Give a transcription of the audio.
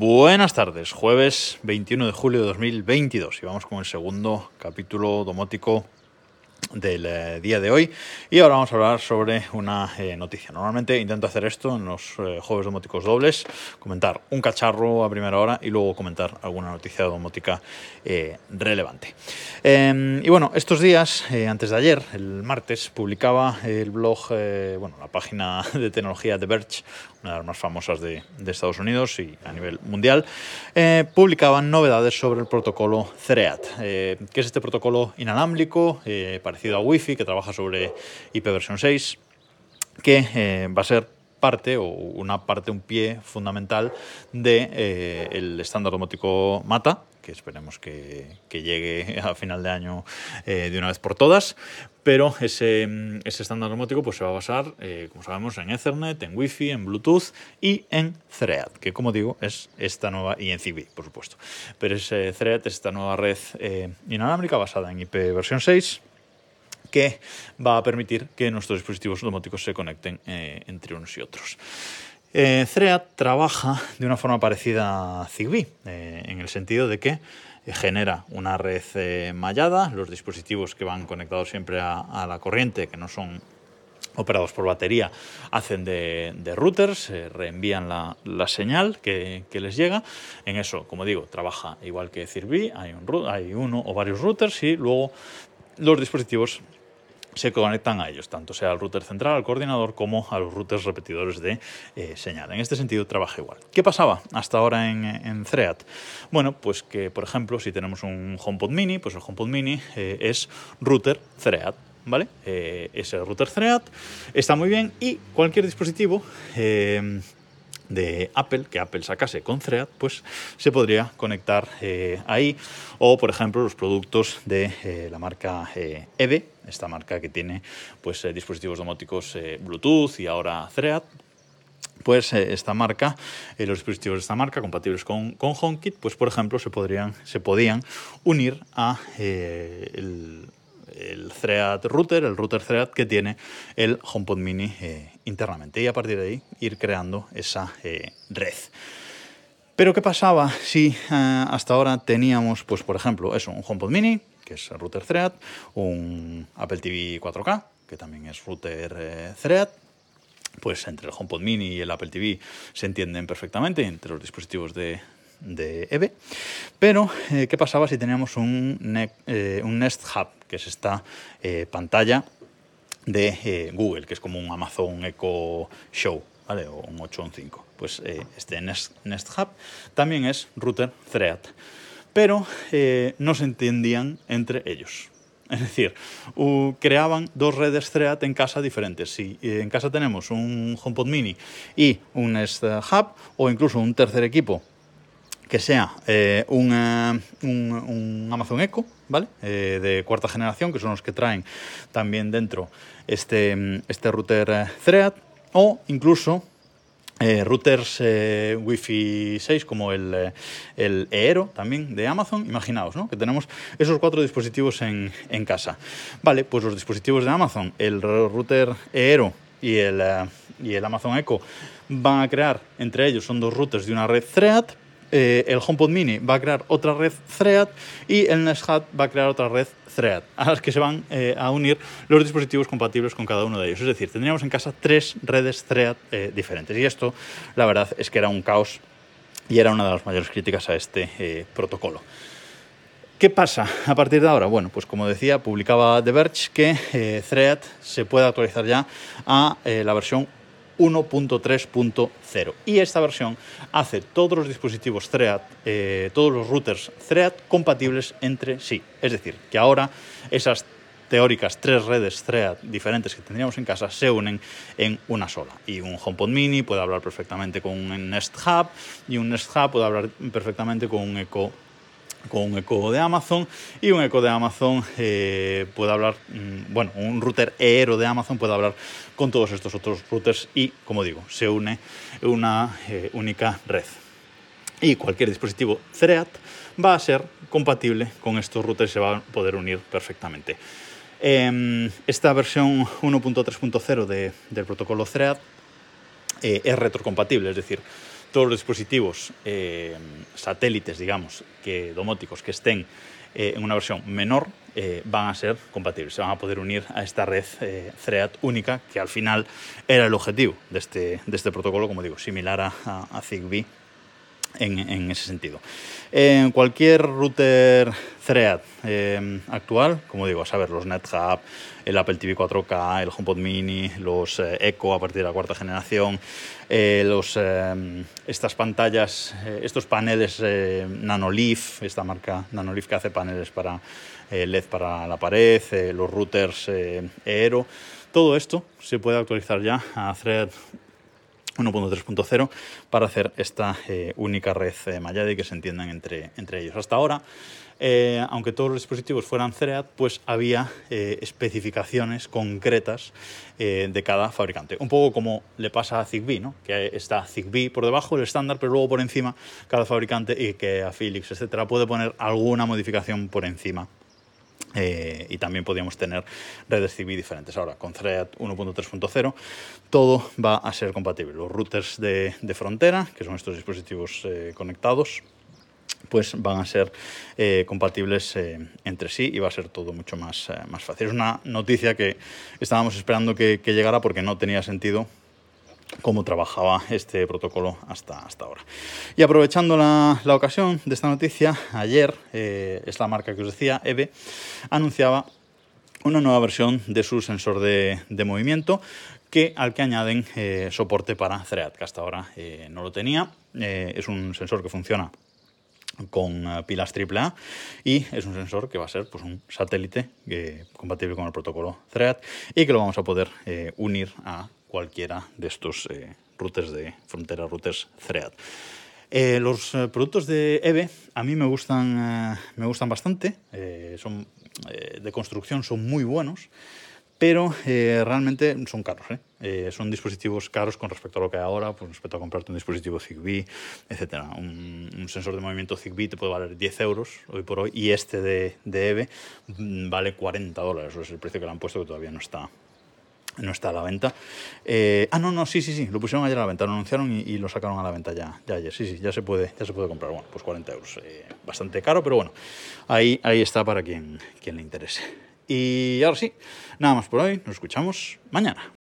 Buenas tardes, jueves 21 de julio de 2022 y vamos con el segundo capítulo domótico del eh, día de hoy y ahora vamos a hablar sobre una eh, noticia. Normalmente intento hacer esto en los eh, jueves domóticos dobles, comentar un cacharro a primera hora y luego comentar alguna noticia domótica relevante. Em, y bueno, estos días, antes de ayer, el martes, publicaba el blog, bueno, la página de tecnología de Verge, una de las más famosas de, de Estados Unidos y a nivel mundial, publicaban novedades sobre el protocolo CEREAT, que es este protocolo inalámbrico, parecido a Wi-Fi, que trabaja sobre IP versión 6, que eh, va a ser parte o una parte, un pie fundamental del de, eh, estándar domótico MATA, que esperemos que, llegue a final de año eh, de una vez por todas. Pero ese, ese estándar domótico pues, se va a basar, como sabemos, en Ethernet, en Wi-Fi, en Bluetooth y en Thread, que como digo es esta nueva, y en por supuesto. Pero ese Thread es esta nueva red inalámbrica basada en IP versión 6 que va a permitir que nuestros dispositivos domóticos se conecten eh, entre unos y otros. Eh, Thread trabaja de una forma parecida a Zigbee, eh, en el sentido de que genera una red mallada, los dispositivos que van conectados siempre a, la corriente, que no son operados por batería, hacen de, routers, reenvían la, señal que, les llega. En eso, como digo, trabaja igual que un, hay uno o varios routers y luego los dispositivos se conectan a ellos, tanto sea al router central, al coordinador, como a los routers repetidores de eh, señal. En este sentido trabaja igual. ¿Qué pasaba hasta ahora en, en Thread? Bueno, pues que, por ejemplo, si tenemos un HomePod Mini, pues el HomePod Mini eh, es router Thread. ¿Vale? Eh, ese router Thread está muy bien y cualquier dispositivo de Apple, que Apple sacase con Thread, pues se podría conectar eh, ahí. O, por ejemplo, los productos de eh, la marca eh, EVE, esta marca que tiene pues, dispositivos domóticos Bluetooth y ahora Thread. Pues esta marca, los dispositivos de esta marca compatibles con, con HomeKit, pues por ejemplo se, podrían, se podían unir a el, el Thread router, el router Thread que tiene el HomePod Mini eh, internamente y a partir de ahí ir creando esa eh, red. Pero ¿qué pasaba si eh, hasta ahora teníamos, pues por ejemplo, eso, un HomePod Mini, que es router Thread, un Apple TV 4K, que también es router Thread, pues entre el HomePod Mini y el Apple TV se entienden perfectamente entre los dispositivos de, de EVE. Pero, eh, ¿qué pasaba si teníamos un, eh, Nest Hub, que es esta eh, pantalla de Google, que es como un Amazon Echo Show, ¿vale? o un 8 o un 5? Pues este Nest, Nest, Hub también es router Thread, pero no se entendían entre ellos. Es decir, creaban dos redes Thread en casa diferentes. Si en casa tenemos un HomePod Mini y un Nest Hub, o incluso un tercer equipo que sea eh, un, un, Amazon Echo, ¿vale? Eh, de cuarta generación, que son los que traen también dentro este, este router eh, Thread, o incluso routers Wi-Fi 6 como el, el Eero también de Amazon. Imaginaos ¿no? que tenemos esos cuatro dispositivos en, en, casa. Vale, pues los dispositivos de Amazon, el router Eero y el, y el Amazon Echo van a crear entre ellos, son dos routers de una red Thread, eh, el HomePod Mini va a crear otra red Thread y el Nest Hub va a crear otra red Thread, a las que se van eh, a unir los dispositivos compatibles con cada uno de ellos. Es decir, tendríamos en casa tres redes Thread eh, diferentes. Y esto, la verdad, es que era un caos y era una de las mayores críticas a este protocolo. ¿Qué pasa a partir de ahora? Bueno, pues como decía, publicaba The Verge que Thread se puede actualizar ya a la versión 1.3.0. Y esta versión hace todos los dispositivos Thread, eh, todos los routers Thread compatibles entre sí. Es decir, que ahora esas teóricas tres redes Thread diferentes que tendríamos en casa se unen en una sola. Y un HomePod Mini puede hablar perfectamente con un Nest Hub y un Nest Hub puede hablar perfectamente con un Echo con un eco de Amazon y un eco de Amazon eh, puede hablar, mm, bueno, un router Eero de Amazon puede hablar con todos estos otros routers y, como digo, se une una eh, única red. Y cualquier dispositivo Thread va a ser compatible con estos routers y se va a poder unir perfectamente. Em, esta versión 1.3.0 de, del protocolo Thread eh, es retrocompatible, es decir, todos los dispositivos eh, satélites, digamos, que domóticos que estén eh, en una versión menor eh, van a ser compatibles, se van a poder unir a esta red eh, Thread única, que al final era el objetivo de este, este protocolo, como digo, similar a Zigbee en, ese sentido. En cualquier router Thread eh, actual, como digo, a saber, los NetHub, el Apple TV 4K, el HomePod Mini, los eh, Echo a partir de la cuarta generación, eh, los, estas pantallas, estos paneles Nanoleaf, esta marca Nanoleaf que hace paneles para LED para la pared, los routers Aero, todo esto se puede actualizar ya a Thread 1.3.0 para hacer esta eh, única red eh, Mayade que se entiendan entre, entre ellos. Hasta ahora, eh, aunque todos los dispositivos fueran Thread, pues había eh, especificaciones concretas de cada fabricante. Un poco como le pasa a Zigbee, ¿no? que está Zigbee por debajo del estándar, pero luego por encima cada fabricante y que a Philips, etcétera, puede poner alguna modificación por encima eh, y también podríamos tener redes Zigbee diferentes. Ahora, con Thread 1.3.0, todo va a ser compatible. Los routers de, de frontera, que son estos dispositivos eh, conectados, pues van a ser eh, compatibles entre sí y va a ser todo mucho más, más fácil. Es una noticia que estábamos esperando que llegara porque no tenía sentido cómo trabajaba este protocolo hasta, hasta ahora. Y aprovechando la, la ocasión de esta noticia, ayer eh, es marca que os decía, EVE, anunciaba una nueva versión de su sensor de, de movimiento que, al que añaden eh, soporte para Thread, que hasta ahora eh, no lo tenía. Eh, es un sensor que funciona con pilas AAA y es un sensor que va a ser pues, un satélite eh, compatible con el protocolo Thread y que lo vamos a poder unir a cualquiera de estos eh, routers de frontera, routers Thread. Eh, los eh, productos de EVE a mí me gustan, eh, me gustan bastante, son de construcción, son muy buenos, pero realmente son caros. son dispositivos caros con respecto a lo que hay ahora, pues respecto a comprarte un dispositivo Zigbee, etc. Un, sensor de movimiento Zigbee te puede valer 10 euros hoy por hoy y este de, de EVE mm, vale 40 dólares. Eso es el precio que le han puesto que todavía no está, no está a la venta. Eh, ah, no, no, sí, sí, sí, lo pusieron ayer a la venta, lo anunciaron y, lo sacaron a la venta ya, ya ayer. Sí, sí, ya se puede, ya se puede comprar. Bueno, pues 40 euros. Eh, bastante caro, pero bueno, ahí, ahí está para quien, quien le interese. Y ahora sí, nada más por hoy, nos escuchamos mañana.